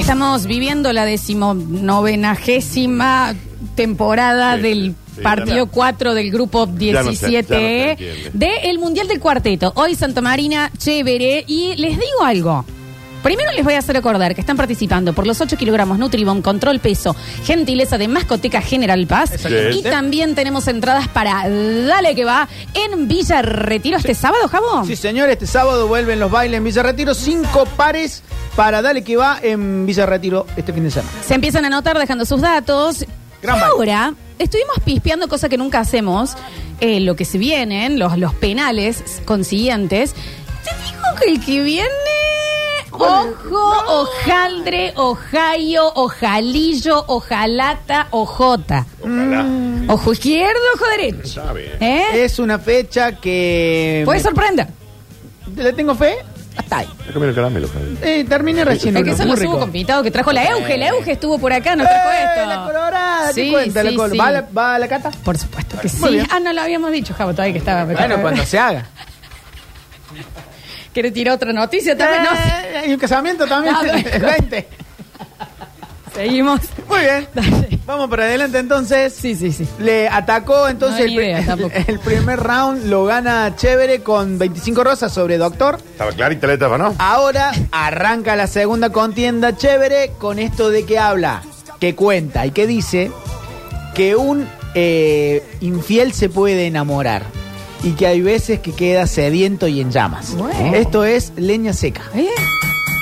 Estamos viviendo la decimonovenagésima temporada Sí, del sí, partido no- 4 del grupo Ya no se- 17 ya no se entiende. del Mundial del Cuarteto. Hoy Santa Marina, chévere. Y les digo algo. Primero les voy a hacer acordar que están participando por los 8 kilogramos Nutribon Control Peso, gentileza de Mascoteca General Paz. Y también tenemos entradas para Dale que va en Villa Retiro este sábado, Jabo. Sí, señor, este sábado vuelven los bailes en Villa Retiro. Cinco pares para Dale que va en Villa Retiro este fin de semana. Se empiezan a anotar dejando sus datos. Gran y ahora estuvimos pispeando, cosa que nunca hacemos, eh, lo que se vienen, los, los penales consiguientes. Te digo que el que viene... Ojo, hojaldre, ojayo, ojalillo, ojalata, ojota. Ojalá. Ojo izquierdo, ojo derecho. Está bien. ¿Eh? Es una fecha que. Puede sorprender. ¿Le tengo fe? Hasta ahí. Caramelo. Eh, terminé recién. Es que uno, eso muy lo subo rico. compitado que trajo la Euge. La Euge estuvo por acá, nos trajo ¡Eh, esto. la colorada! Sí, ¿Qué cuenta la sí, col- sí. ¿Va, a la, ¿Va a la cata? Por supuesto que Muy sí. bien. Ah, no lo habíamos dicho, Javo, todavía que estaba. Bueno, cuando se haga. ¿Quiere tirar otra noticia también? No, Eh, ¿Y un casamiento también? No. El 20. seguimos. Muy bien. Dale. Vamos para adelante entonces. Sí, sí, sí. Le atacó entonces No hay el, pri- idea tampoco. el primer round, lo gana Chévere con 25 rosas sobre Doctor. Estaba clarita la etapa, ¿no? Ahora arranca la segunda contienda Chévere con esto de que habla, que cuenta y que dice que un eh, infiel se puede enamorar y que hay veces que queda sediento y en llamas. Bueno. Esto es leña seca. ¿Eh?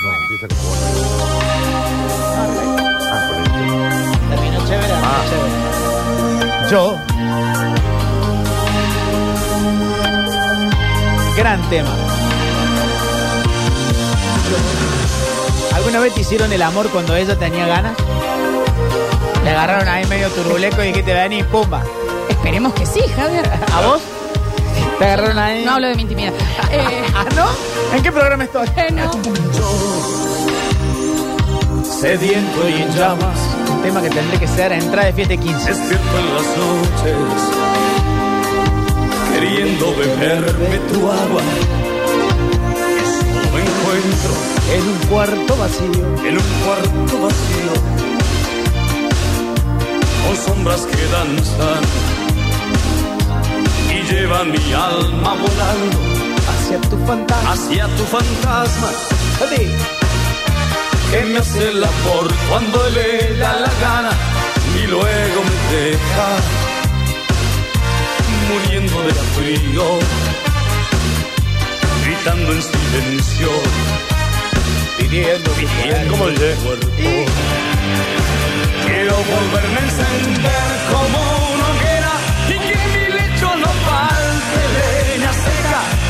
No, empieza como con esto. Terminó Chévere. Yo. Gran tema. ¿Alguna vez te hicieron el amor cuando ella tenía ganas? Le agarraron ahí medio turuleco y que te ven y pumba. Esperemos que sí, Javier. ¿A vos? ¿Te agarraron ahí? No hablo de mi intimidad. Eh, ¿Ah, no? ¿En qué programa estoy? eh, no. Sediento y en llamas. Un tema que tendré que ser a entrada de fiesta de 15. Despierto en las noches, queriendo beberme tu agua. Solo me encuentro En un cuarto vacío. en un cuarto vacío, con sombras que danzan y llevan mi alma volando Hacia tu fantasma. hacia tu fantasma. Que me hace el amor cuando le da la gana y luego me deja muriendo de frío, gritando en silencio, Pidiendo pidiendo ¿Cómo el dice? cuerpo. Quiero volverme a encender como una hoguera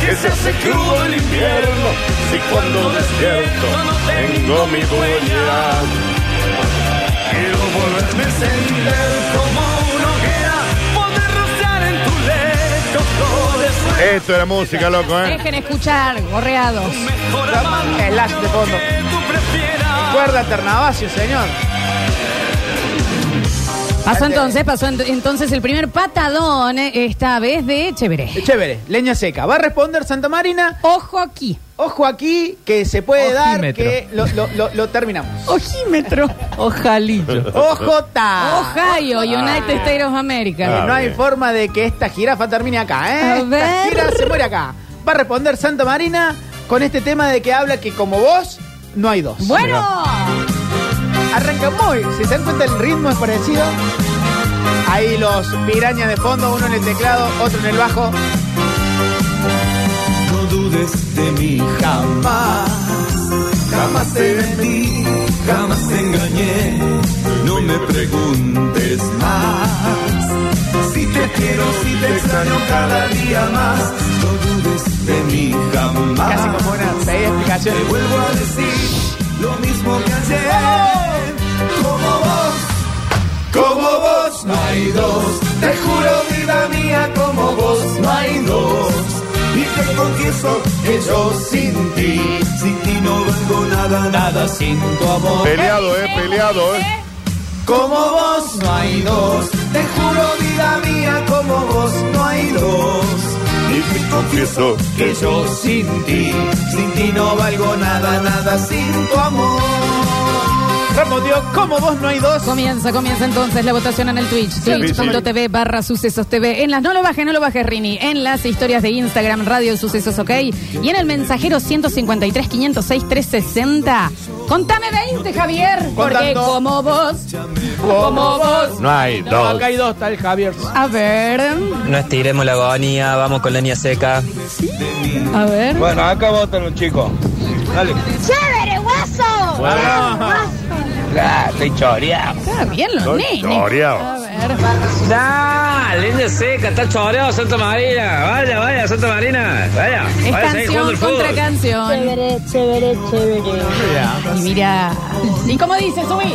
que se hace crudo el invierno Si cuando despierto tengo mi dueña. Quiero volverme a encender como una hoguera, poder rociar en tu lecho flores. Esto era música, loco, ¿eh? Dejen escuchar, gorreados. El as de fondo. Cuerda Ternavasio, señor. Pasó entonces, pasó ent- entonces el primer patadón, eh, esta vez de Chévere. Chévere, leña seca. Va a responder Santa Marina. Ojo aquí. Ojo aquí, que se puede dar, Ojímetro. que lo, lo- lo- lo terminamos. Ojímetro. Ojalillo. Ojota. Ohio, United States of America. Ah. No hay bien. forma de que esta jirafa termine acá, ¿eh? A Esta ver. gira se muere acá. Va a responder Santa Marina con este tema de que habla que como vos, no hay dos. Bueno, Arranca muy, si se dan cuenta el ritmo es parecido. Ahí los pirañas de fondo, uno en el teclado, otro en el bajo. No dudes de mí jamás, jamás te mentí, jamás te engañé. No me preguntes más. Si te quiero, si te extraño cada día más. No dudes de mí jamás. Casi como una explicación. Te vuelvo a decir lo mismo que ayer. Como vos, como vos no hay dos. Te juro, vida mía, como vos no hay dos. Y te confieso que yo sin ti, sin ti no valgo nada, nada sin tu amor. Peleado, ¿eh? Peleado, ¿eh? Como vos no hay dos. Te juro, vida mía, como vos no hay dos. Y te confieso que yo sin ti, sin ti no valgo nada, nada sin tu amor. Respondió, como vos no hay dos. Comienza, comienza entonces la votación en el Twitch. Twitch.tv barra sucesos TV. En las no lo bajes, no lo bajes, Rini. En las historias de Instagram, Radio Sucesos OK. Y en el mensajero 153 506 360. Contame 20, Javier. Porque Contando. como vos, como vos. No hay No, dos. acá hay dos, está el Javier. A ver, No estiremos la agonía, vamos con leña seca. a ver. Bueno, acá votan los chicos. Dale. ¡Chévere, guaso! Ah, estoy choreado. Está bien los Estoy nenes. choreado. A ver. ¡Ah! Leña seca, está choreado Santa Marina. Vaya, vaya, Santa Marina. Vaya. Es vaya jugando canción el fútbol. contra canción. Chévere, chévere, chévere. Y mira. ¿Y cómo dice, subí?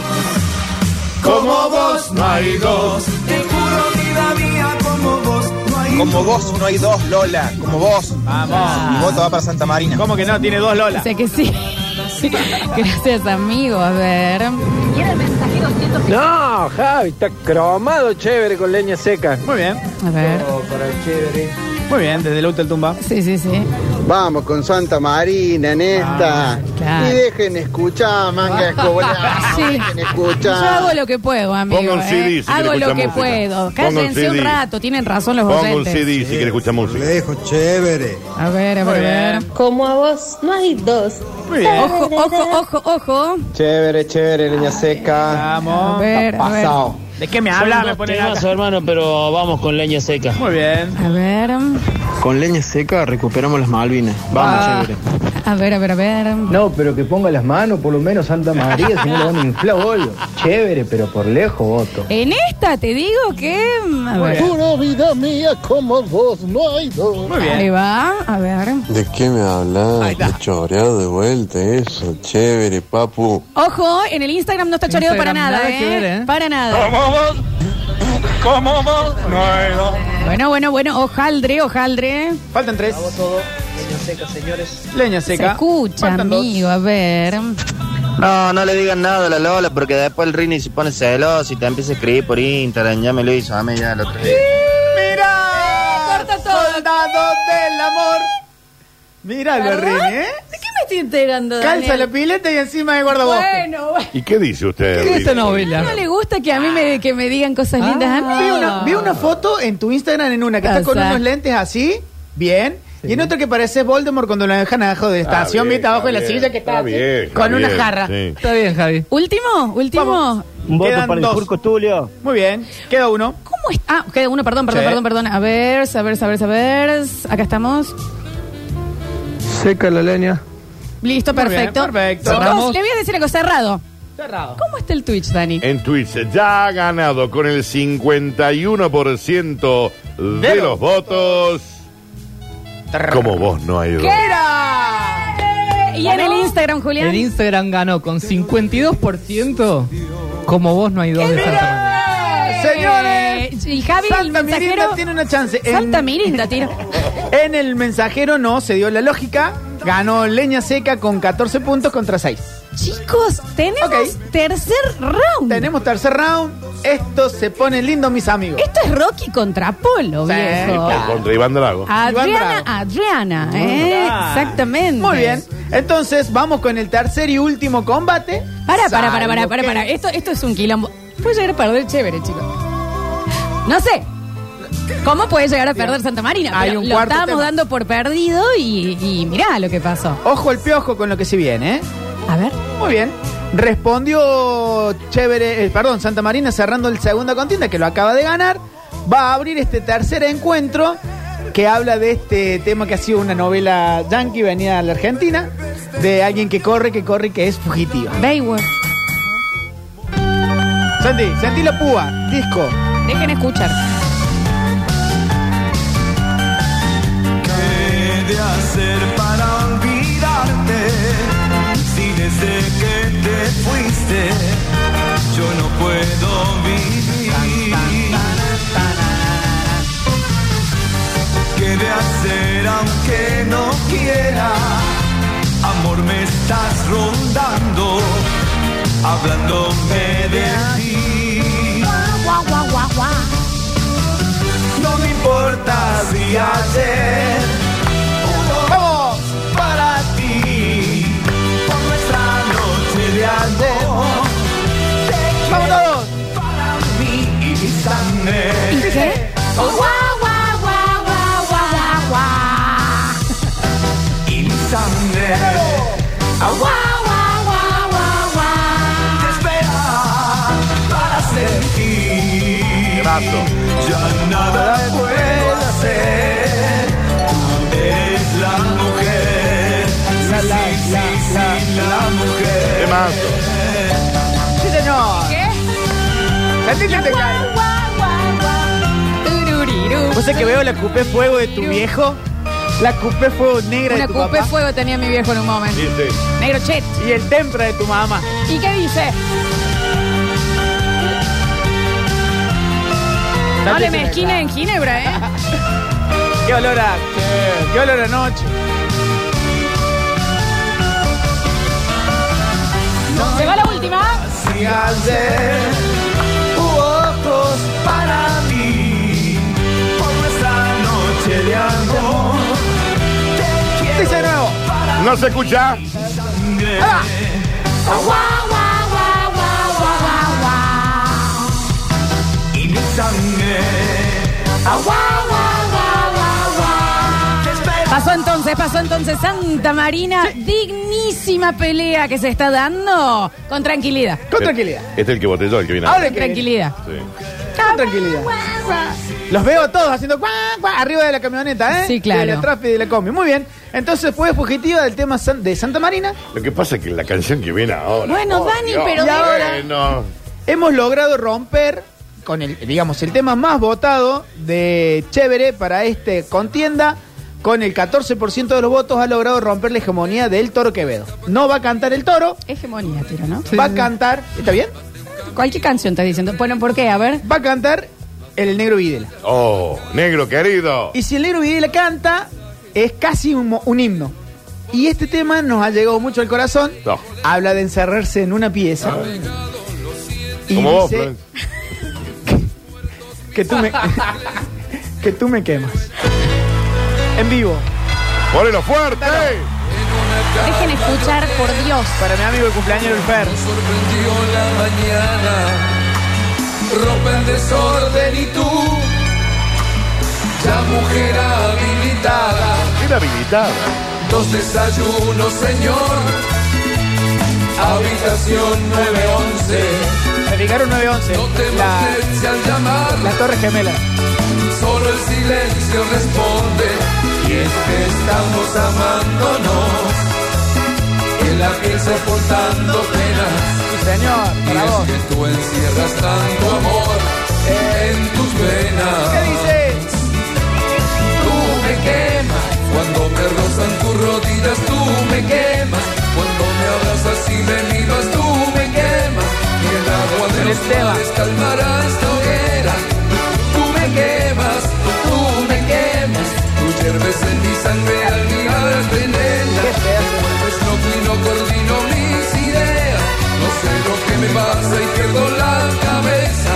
Como vos no hay dos. Te juro, vida mía, como vos no hay Como vos no hay dos, Lola. Como vos. Vamos. Mi voto va para Santa Marina. ¿Cómo que no? Tiene dos Lola. Sé que sí. Gracias, amigo. A ver. Y en el mensajero 150. No, Javi, está cromado chévere con leña seca. Muy bien. A ver. Muy bien, desde el al tumba. Sí, sí, sí. Vamos con Santa Marina en esta. claro. Y dejen escuchar, manga escolar. Sí. Dejen Yo escuchar. hago lo que puedo, amigo. Ponga un ¿eh? CD si quiere hago lo que música. puedo. Un Cállense un CD. rato. Tienen razón los Ponga un. CD si quiere escuchar música. Dejo chévere. A ver, a ver, a ver. Como a vos no hay dos. Muy bien. Ojo, ojo, ojo, ojo. Chévere, chévere, leña seca. A Vamos. ver, a ver. Pasado. ¿De qué me habla? Me ponen acá. hermano, pero vamos con leña seca. Muy bien. A ver. Con leña seca recuperamos las Malvinas. Vamos, Ah. chévere. A ver, a ver, a ver. No, pero que ponga las manos, por lo menos Santa María, si no le van a inflar. Chévere, pero por lejos voto. En esta te digo que. A ver. Pura vida mía, como vos no hay dos. Muy Ahí bien. va. A ver. ¿De qué me hablas? Ahí está. choreado de vuelta, eso. Chévere, papu. Ojo, en el Instagram no está choreado para nada, nada ¿eh? ver, ¿eh? Para nada. Como vos. Como vos no. Bueno, bueno, bueno. Ojaldre, ojaldre. Faltan tres. Leña Se seca. escucha, Faltan dos. amigo. A ver. No, no le digan nada a la Lola porque después el Rini se pone celoso y te empieza a escribir por Instagram. Ya me lo hizo a mí ya el otro día. ¡Mira! Corta todo. Soldados del amor. Míralo, ¿Verdad? Rini, ¿eh? ¿De qué me estoy enterando, Calza Daniel? la pileta y encima de guardabosque. Bueno, bueno. ¿Y qué dice usted? ¿Qué es esta novela? ¿No le gusta que a mí me, que me digan cosas lindas a mí? Vi una, vi una foto en tu Instagram en una que está con unos lentes así, bien. Y en otra que parece Voldemort cuando lo dejan abajo de estación, viste abajo de la silla que está, está así, bien, está con una bien, jarra. sí. Está bien, Javi. ¿Último? ¿Último? Vamos. Un voto Quedan para el dos. Furco Tulio. Muy bien, queda uno. ¿Cómo está? Ah, queda uno, perdón, perdón, Sí. perdón, perdón. A ver, a ver, a ver, a ver. Acá estamos. Seca la leña. Listo, Muy bien, perfecto. perfecto. Chicos, Cerramos. le voy a decir algo cerrado. Cerrado. ¿Cómo está el Twitch, Dani? En Twitch ya ha ganado con el 51% de De los los votos. Como vos no hay dos. era? Y en el Instagram, Julián. El Instagram ganó con 52%. Como vos no hay dos de Santa. Señores, Y Javi, el Santa Mirinda mensajero. tiene una chance. En- Santa Mirinda, tiro. En el mensajero no se dio la lógica. Ganó Leña Seca con 14 puntos contra 6. Chicos, tenemos Ok. tercer round. Tenemos tercer round. Esto se pone lindo, mis amigos. Esto es Rocky contra Polo, Sí, viejo. claro. Contra Iván Drago. Adriana, Iván Adriana, ¿eh? Claro. Exactamente. Muy bien. Entonces, vamos con el tercer y último combate. Para, para, para, para, Salvo para, que- para. Esto, esto es un quilombo. Puede llegar a perder chévere, chicos. No sé. ¿Cómo puede llegar a perder Santa Marina? Hay Pero un lo cuarto estábamos tema. dando por perdido y, y mirá lo que pasó. Ojo el piojo con lo que se viene, ¿eh? A ver. Muy bien. Respondió chévere, eh, perdón, Santa Marina cerrando el segunda contienda que lo acaba de ganar. Va a abrir este tercer encuentro que habla de este tema que ha sido una novela yankee venida a la Argentina, de alguien que corre, que corre y que es fugitiva. Baywatch. Santi, sentí la púa, disco. Dejen escuchar. que no quiera. Amor, me estás rondando, hablándome de ti. Guau, guau, guau, guau. No me importa si ayer uno ¡Vamos! para ti, por nuestra noche de amor. ¡Vamos! Para mí y mi sangre. ¿Y qué? Oh, Temazo. Sí, señor. ¿Qué? Sentí que te cae. Tururiru. ¿Vos sabés que veo la cupé fuego de tu viejo? La cupé fuego negra Una de tu cupé papá. fuego tenía mi viejo en un momento. Sí, sí. Negro chet. Y el tempra de tu mamá. ¿Y qué dice? No le mezquine en Ginebra, ¿eh? Qué olor a... Qué, qué olor a noche. Se va la última. Si ayer hubo ojos para mí por nuestra noche de amor. Te quiero Dice nuevo. No se escucha. sangre. Y mi sangre. Pasó entonces, pasó entonces Santa Marina. Dignísima pelea que se está dando. Con tranquilidad. Con tranquilidad. Este es el que botelló, el que viene. Ahora Con tranquilidad. Sí. Con tranquilidad. Los veo todos haciendo cuá, cuá, arriba de la camioneta, ¿eh? Sí, claro. De la trafi de la combi. Muy bien. Entonces fue fugitiva del tema san- de Santa Marina. Lo que pasa es que la canción que viene ahora. Bueno, oh, Dani, Dios. pero Y ahora- Bueno. Hemos logrado romper con el, digamos, el tema más votado de Chévere para este contienda. Con el 14% de los votos ha logrado romper la hegemonía del Toro Quevedo. No va a cantar el Toro, Hegemonía, tiro, ¿no? va a cantar, ¿está bien? Cualquier canción estás diciendo. Bueno, ¿por qué? A ver. Va a cantar el Negro Videla. Oh, negro querido. Y si el Negro Videla canta, es casi un, un himno. Y este tema nos ha llegado mucho al corazón. No. Habla de encerrarse en una pieza. Y Como vos, dice Florencia. que tú me que tú me quemas. En vivo. Ponelo fuerte. Dejen escuchar, por Dios. Para mi amigo el cumpleaños del Fer. sorprendió la mañana. Ropa en desorden y tú, ya mujer habilitada. Era habilitada. Dos desayunos, señor. Habitación 911. Me fijaron 911. No te La, al llamar. la Torre Gemela. Solo el silencio responde. Y es que estamos amándonos. En la piel soportando penas. Sí, señor. Y es que tú encierras tanto amor en tus venas. ¿Qué dice? Tú me quemas cuando me rozan tus rodillas. Tú me quemas cuando me abrazas y me miras. Tú me quemas y el agua de los mares calmará esta hoguera. Quemas, tú me quemas. Tú hierves en mi sangre al mirarte, nena. Qué pedazo. Pues no no coordino mis ideas. No sé lo que me pasa y pierdo la cabeza.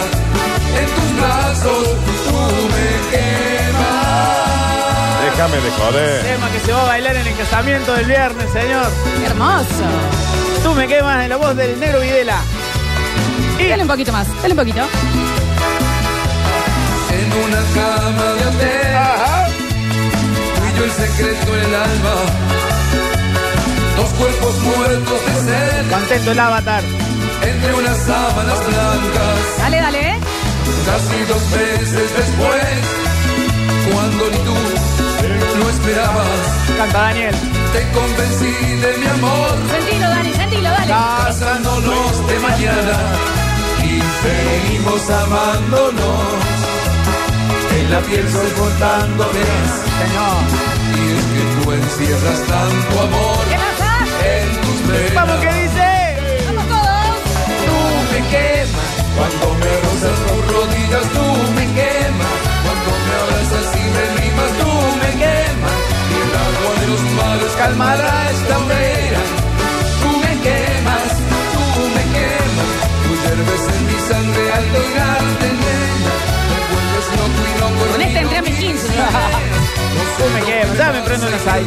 En tus brazos tú me quemas. Déjame de joder. Tema que se va a bailar en el casamiento del viernes, señor. Hermoso. Tú me quemas en la voz del Negro Videla. Dale un poquito más, dale un poquito. Una cama de hotel. Tú y yo el secreto en el alma. Dos cuerpos muertos de sed. Contento el avatar. Entre unas sábanas blancas. Dale, dale. ¿eh? Casi dos meses después. Cuando ni tú lo esperabas. Canta Daniel. Te convencí de mi amor. Sentilo, Dani, sentilo, dale. Casándonos de mañana. Y seguimos amándonos. La piel soportando penas. Señor. Y es que tú encierras tanto amor en tus venas. Vamos, ¿qué dice? Vamos todos. Tú me quemas cuando me rozas tus rodillas. Tú me quemas cuando me abrazas y me mimas. Tú me quemas y el agua de los mares calmará esta hoguera. Tú me quemas, tú me quemas. Tú hierves en mi sangre al llegarte, mis 15. Tú me quemas. Ya me prendo una sal.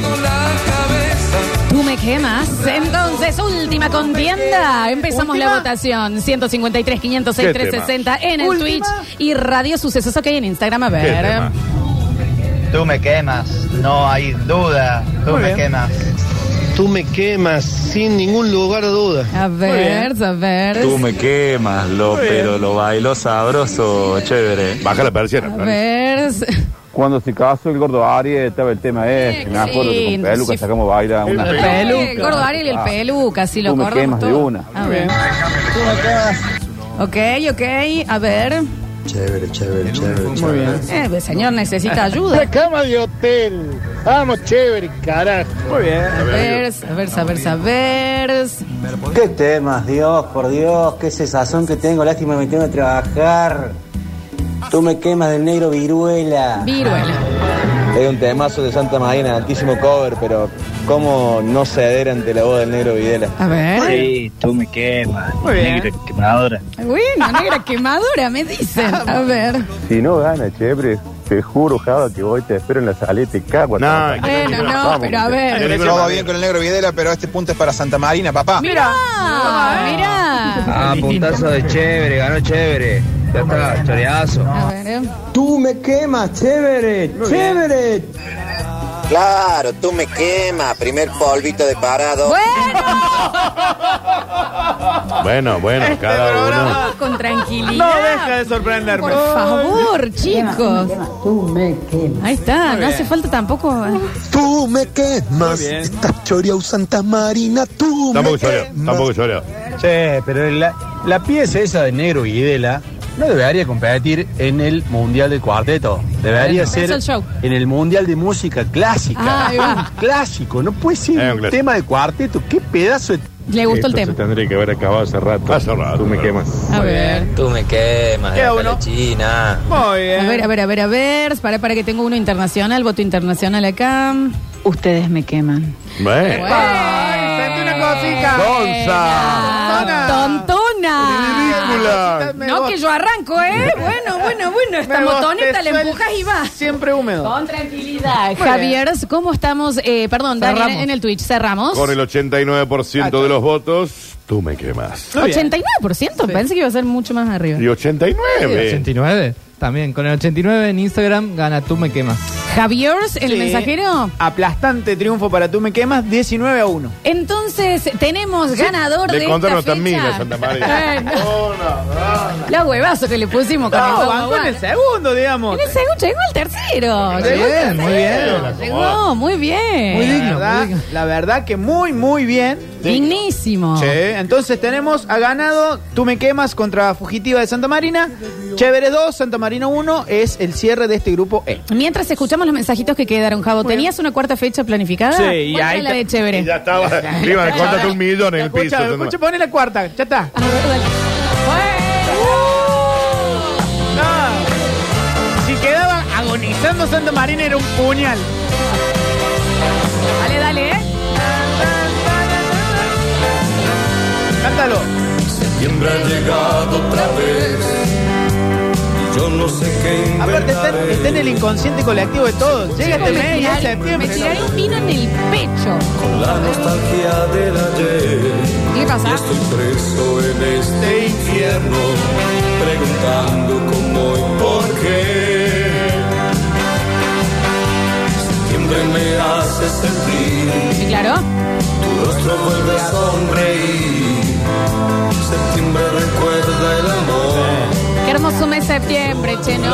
Tú me quemas. Entonces, última contienda. Empezamos la votación. 153, 506, ¿Qué 360 en el Última. Twitch y Radio Sucesos OK en Instagram. A ¿Qué ver. Tú me quemas, no hay duda. Tú Muy me bien. quemas. Tú me quemas sin ningún lugar de duda. A ver, a ver. Tú me quemas, lo, pero lo bailó sabroso, chévere. Baja la persiana. A ver. Cuando se casó el gordo Ari estaba el tema ese. Me acuerdo que con Peluca sí. sacamos baila una. El gordo Ariel y el peluca, si lo Tú me quemas de todo. una. A ver. Ok, ok, a ver. Chévere, chévere, chévere. Muy bien. Eh, el señor necesita ayuda. cama de hotel. Vamos, chévere, carajo. Muy bien. A ver, a ver, a ver, a ver. ¿Qué temas, Dios, por Dios? Qué sensación que tengo. Lástima me tengo que trabajar. Tú me quemas del negro viruela. Viruela. Es un temazo de Santa Marina, altísimo cover, pero ¿cómo no ceder ante la voz del negro Videla? A ver. Sí, tú me quemas. Muy bien. Negra quemadora. Bueno, negra quemadura, me dicen. A ver. Si no gana, chévere, te juro, Java, que hoy te espero en la salida y te cago. No, trompadas. Bueno, no, Vamos, pero a ver. Todo bien con el negro Videla, pero este punto es para Santa Marina, papá. Mira, mira. Ah, puntazo de chévere, ganó chévere. Ya está, choreazo. A ver, eh. Tú me quemas, chévere, chévere. Claro, tú me quemas, primer polvito de parado. Bueno, bueno, cada uno. Con tranquilidad. No deja de sorprenderme. Por favor, chicos. Ahí está, no hace falta tampoco. Tú me quemas. Estás choreado Santa Marina, tú Tampoco me quemas. tampoco lloreo. Che, pero la, la pieza esa de Negro Videla no debería competir en el Mundial de Cuarteto. Debería Es ser el show. en el Mundial de Música Clásica. Ah, ahí va. Un clásico, no puede ser Es un un clásico. tema de cuarteto. ¿Qué pedazo de... Le gustó el tema. se tendría que haber acabado hace rato. Hace rato, Tú me quemas. A ver. Tú me quemas, Queda uno. la China. Muy bien. A ver, a ver, a ver, a ver. Para, para que tengo uno internacional, voto internacional acá. Ustedes me queman. Bueno. Ay, sentí una cosita. Gonza. Tontona. Ridícula. No, que yo arranco, ¿eh? Bueno, bueno, bueno. Esta Me motoneta la empujas y va. Siempre húmedo. Con tranquilidad. Muy Javier, ¿cómo estamos? Eh, perdón, Cerramos. en el Twitch. Cerramos. Con el 89% de los votos, tú me quemas. Muy bien. 89%. Pensé que iba a ser mucho más arriba. Y 89. 89. También, con el 89 en Instagram gana Tú me quemas. Javier, el Sí. mensajero. Aplastante triunfo para Tú Me Quemas, 19 a 1. Entonces, tenemos ganador Le de contaron también fecha. a Santa María. Bueno, la huevazo que le pusimos con No, bancó en el segundo, digamos. En el segundo llegó el tercero. Muy Llegó el bien, muy tercero. bien. Llegó, muy bien. Muy La digno, verdad, muy digno. la verdad que muy, muy bien. Dignísimo. Sí, entonces tenemos, ha ganado Tú Me Quemas contra Fugitiva de Santa Marina. Chévere 2, Santa Marina 1 es el cierre de este grupo E. Mientras escuchamos los mensajitos que quedaron, Javo, ¿tenías una cuarta fecha planificada? Sí, y ¿Cuál ahí era la de está- Chévere? Y ya estaba. Le iban a un millón en el piso. Escucha, escucha, pone la cuarta, ya está. A ver, dale. No. Si quedaba agonizando Santa Marina era un puñal. Dale, dale, ¿eh? Cántalo. Septiembre ha llegado otra vez. Y yo no sé qué Aparte está, está en el inconsciente colectivo de todos. Llega este me, mes, es tiraré, me tiraré un vino en el pecho. Con la nostalgia del ayer. ¿Qué pasa? Estoy preso en este infierno. Preguntando cómo y por qué. Septiembre me hace sentir. Sí, claro. Tu rostro vuelve a sonreír. Septiembre recuerda el amor. Qué hermoso mes septiembre, che, ¿no?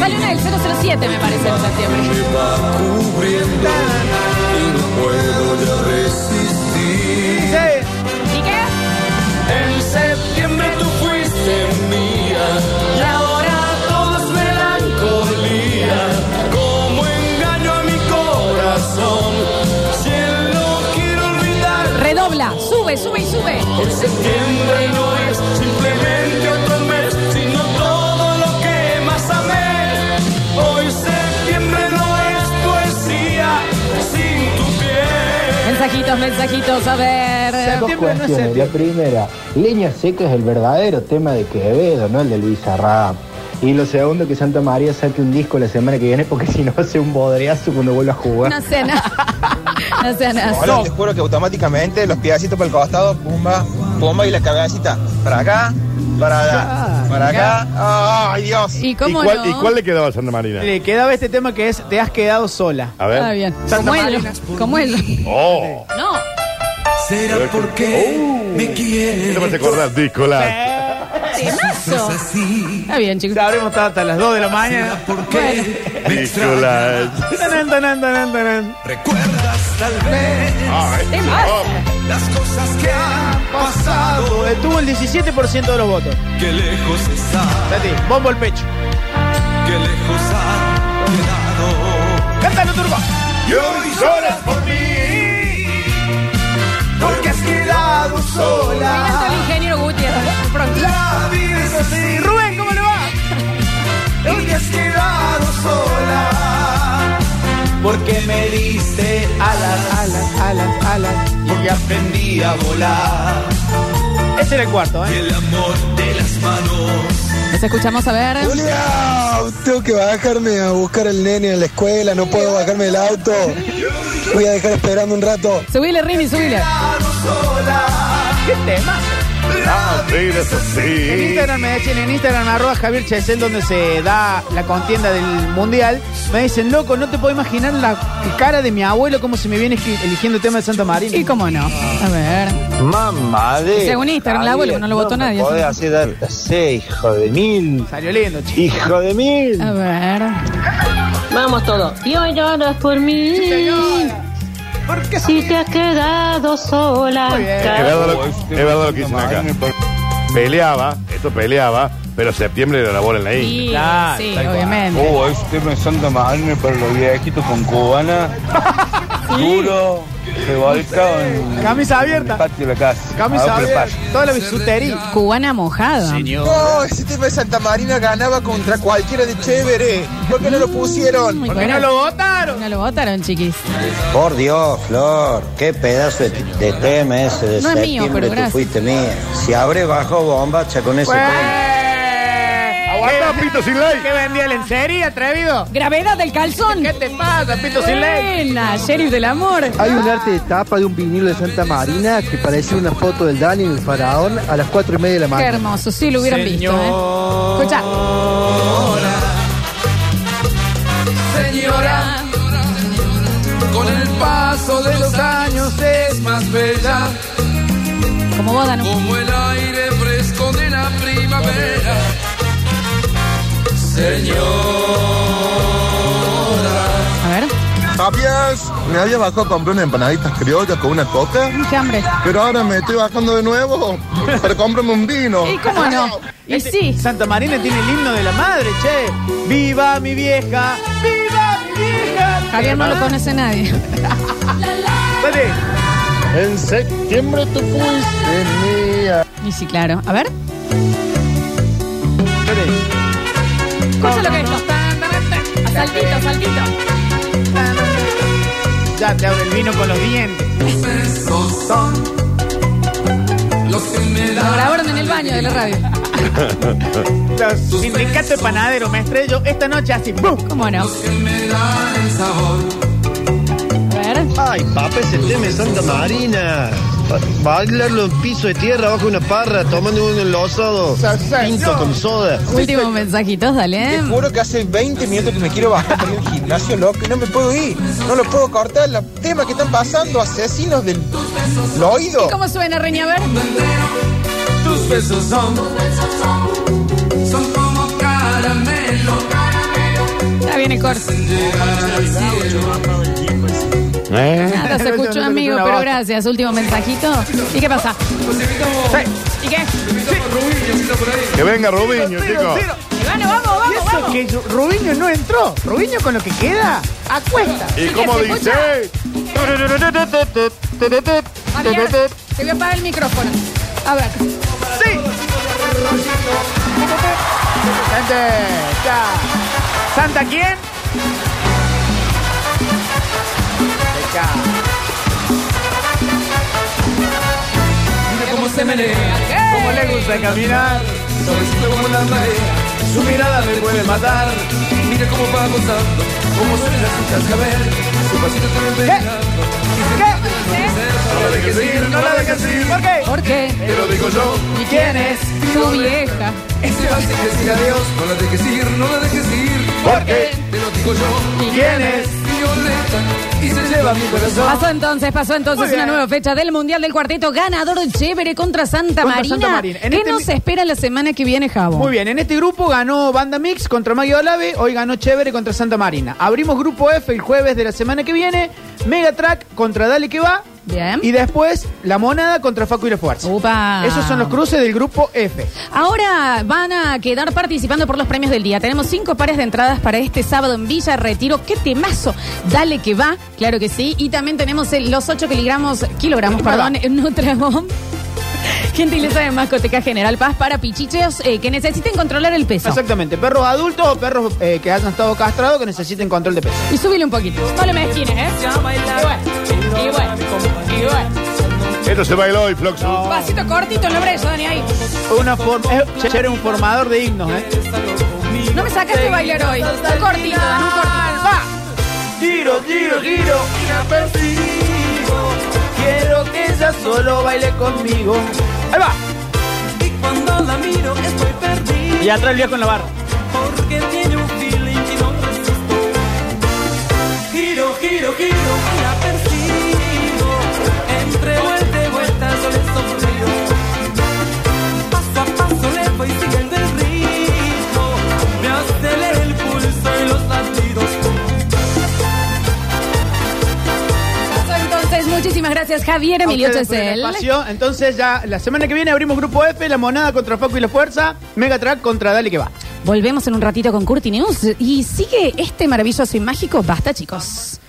Sale una del 007, me parece, en septiembre. Cubriendo y no puedo ya resistir. ¿Y qué? En septiembre tú fuiste mía y ahora todo es melancolía. Como engaño a mi corazón, si él no quiere olvidar. Redobla, sube, sube y sube. Hoy septiembre no Mensajitos, mensajitos, a ver. Dos cuestiones. La primera, Leña Seca es el verdadero tema de Quevedo, no el de Luis Arrá. Y lo segundo, que Santa María saque un disco la semana que viene porque si no hace un bodreazo cuando vuelva a jugar. No sea nada. No sea nada. Ahora te juro que automáticamente los piecitos por el costado, pumba, pomba y la cabecita. Para acá, para allá, para acá. ¡Ay, Dios! ¿Y ¿Y cómo cuál, no? ¿Y cuál le quedaba a Santa Marina? Le quedaba este tema que es Te has quedado sola. A ver. Ah, bien. Santa Como él. Marina. Como él. ¡Oh! No. Será porque me ¿Qué quieres. te vas a acordar, Discolas? Temazo. Está bien, chicos. Ya habremos estado hasta las 2 de la mañana. Me tanan, tanan, tanan. recuerdas tal vez Ay. Las cosas que han pasado. Tuvo el 17% de los votos. Que lejos está, Tati, bombo el pecho. que lejos ha quedado. Cántalo, turbo. Y hoy lloras por mí. Porque has quedado sola. al ingeniero Gutiérrez. Pronto. La vida es así. Rubén, ¿cómo le va? Porque has quedado sola. Porque me diste Alas, alas, alas, alas. Porque aprendí a volar. Ese era el cuarto, Y ¿eh? el amor de las manos. Nos escuchamos a ver. Julia, tengo que bajarme a buscar al nene a la escuela, no puedo bajarme del auto. Voy a dejar esperando un rato. Subile, Rini, subile. ¿Qué tema? La vida es En así. Instagram me dicen, en Instagram arroba Javier Chesel, donde se da la contienda del mundial. Me dicen, loco, no te puedo imaginar la cara de mi abuelo cómo se me viene eligiendo el tema de Santa Marina. ¿Y cómo no? A ver. Mamá de. Según Instagram, el abuelo, no lo votó nadie. Podés hacer dar. Sí, hijo de mil. Salió lindo, chico. Hijo de mil. A ver. Vamos todos. Y hoy lloras por mí. Si te has quedado sola. Es verdad lo, que dicen acá. Peleaba, esto peleaba, pero septiembre era la bola en la isla. Sí, Claro, sí, tal cual. obviamente. Oh, de Santa Marina para los viejitos con cubana. Duro, en Camisa el abierta. patio de la casa. Camisa abierta. Toda la bisutería. Cubana mojada. No, ese tema de Santa Marina ganaba contra cualquiera de chévere. ¿Por qué no lo pusieron? Muy ¿Por qué bueno. no lo votaron? No lo votaron, chiquis. Por Dios, Flor, qué pedazo de, de tema ese de No es mío, septiembre, pero tú gracias. fuiste mía. Si habré bajado bombacha con ese tema. Aguanta, pito sin ley. ¿Qué vendía el en serie, atrevido? Gravedad del calzón. ¿Qué te pasa, pito sin ley? Buena, sheriff del amor. Hay un arte de tapa de un vinilo de Santa Marina que parece una foto del Dani en el faraón a las cuatro y media de la Qué mañana. hermoso, sí lo hubieran visto, ¿eh? Escucha. Señora, con el paso de los años es más bella. Como boda, ¿no? Como el aire fresco de la primavera. Señora. A ver. ¿Sabías? Me había bajado a comprar unas empanaditas criollas con una coca. Qué hambre. Pero ahora me estoy bajando de nuevo para comprarme un vino. ¿Y cómo no? Y Este- sí. Santa Marina tiene el himno de la madre, che. ¡Viva mi vieja! ¡Viva mi vieja! Javier no lo conoce nadie. Dale. En septiembre tú fuiste mía. Y sí, claro. A ver. Cosa lo que es esto. A saltito, saltito. Ya te abre el vino con los dientes. Esos son los que me Lo dan grabaron en el baño de la radio. Los sindicatos de panadero me estrello esta noche así. ¡pum! ¿Cómo no? que me dan el sabor. A ver. Ay, papá, ese tema de Santa Marina. Bailarlo en piso de tierra bajo una parra, tomando un enlosado. Tinto con soda. Últimos mensajitos, dale. Te juro que hace 20 minutos que me quiero bajar para ir al gimnasio, loco, y no me puedo ir. No lo puedo cortar. El tema que están pasando, asesinos del del oído. ¿Cómo suena, Reña? A ver. Tus besos son, son como caramelo. Ya viene corto. ¿Eh? Nada, se escuchó, amigo, pero gracias. Último mensajito. ¿Y qué pasa? ¿Y qué? Que venga Rubiño, chicos. Ivano, vamos, Y vamos, eso vamos. que Rubiño no entró. Rubiño con lo que queda, acuesta. ¿Y cómo se dice? Javier, te voy a apagar el micrófono. A ver. ¡Sí! Gente, ya. ¿Santa quién? Mira cómo se menea, ¿Cómo le gusta caminar? suavecito como la marea. Su mirada me puede matar. Mira cómo va gozando, cómo suena su cascabel. Su pasito ¿Qué? pegando. ¿Qué? la dejes ir, no la dejes ir. ¿Por qué? ¿Por qué? Te lo digo yo. ¿Y quién es? Tu vieja. Este va sin decir adiós, no la dejes ir, no la dejes ir. ¿Por qué? Te lo digo yo. ¿Y quién es? Violeta, y se lleva mi corazón. Pasó entonces, pasó entonces una nueva fecha del Mundial del Cuarteto. Ganador chévere contra Santa Contra Marina. Santa Marina. En ¿Qué este nos mi- espera la semana que viene, Javo? Muy bien, en este grupo ganó Banda Mix contra Maggie Olave, hoy ganó Chévere contra Santa Marina. Abrimos grupo F el jueves de la semana que viene, Megatrack contra Dale que va. Bien. Y después La Monada contra Facu y la Fuerza. Upa. Esos son los cruces del grupo F. Ahora van a quedar participando por los premios del día. Tenemos cinco pares de entradas para este sábado en Villa Retiro. ¡Qué temazo! Dale que va, claro que sí. Y también tenemos el- los 8 kilogramos, kilogramos, perdón, en Nutrabomb. Gentileza de Mascoteca General Paz para pichicheos eh, que necesiten controlar el peso. Exactamente, perros adultos o perros eh, que hayan estado castrados que necesiten control de peso. Y súbile un poquito. No le mezquines, ¿eh? Y bueno, y bueno, y bueno. Esto se bailó hoy, Floxu. Pasito cortito en la brecha, Dani, ahí. Una forma, eh, Chévere un formador de himnos, ¿eh? No me sacaste bailar hoy. Un cortito, Dani, un cortito. Va. Giro, giro, giro. Y. Quiero que ella solo baile conmigo. Ahí va. Y cuando la miro estoy perdido. Y atrás el viejo en la barra. Porque tiene un feeling que no resisto. Giro, giro, giro, y la persigo. Muchísimas gracias, Javier A Emilio ustedes por el Chesel. espacio. Entonces ya la semana que viene abrimos grupo F, la monada contra Facu y la Fuerza, Megatrack contra Dale que va. Volvemos en un ratito con Curti News y sigue este maravilloso y mágico. Basta, chicos.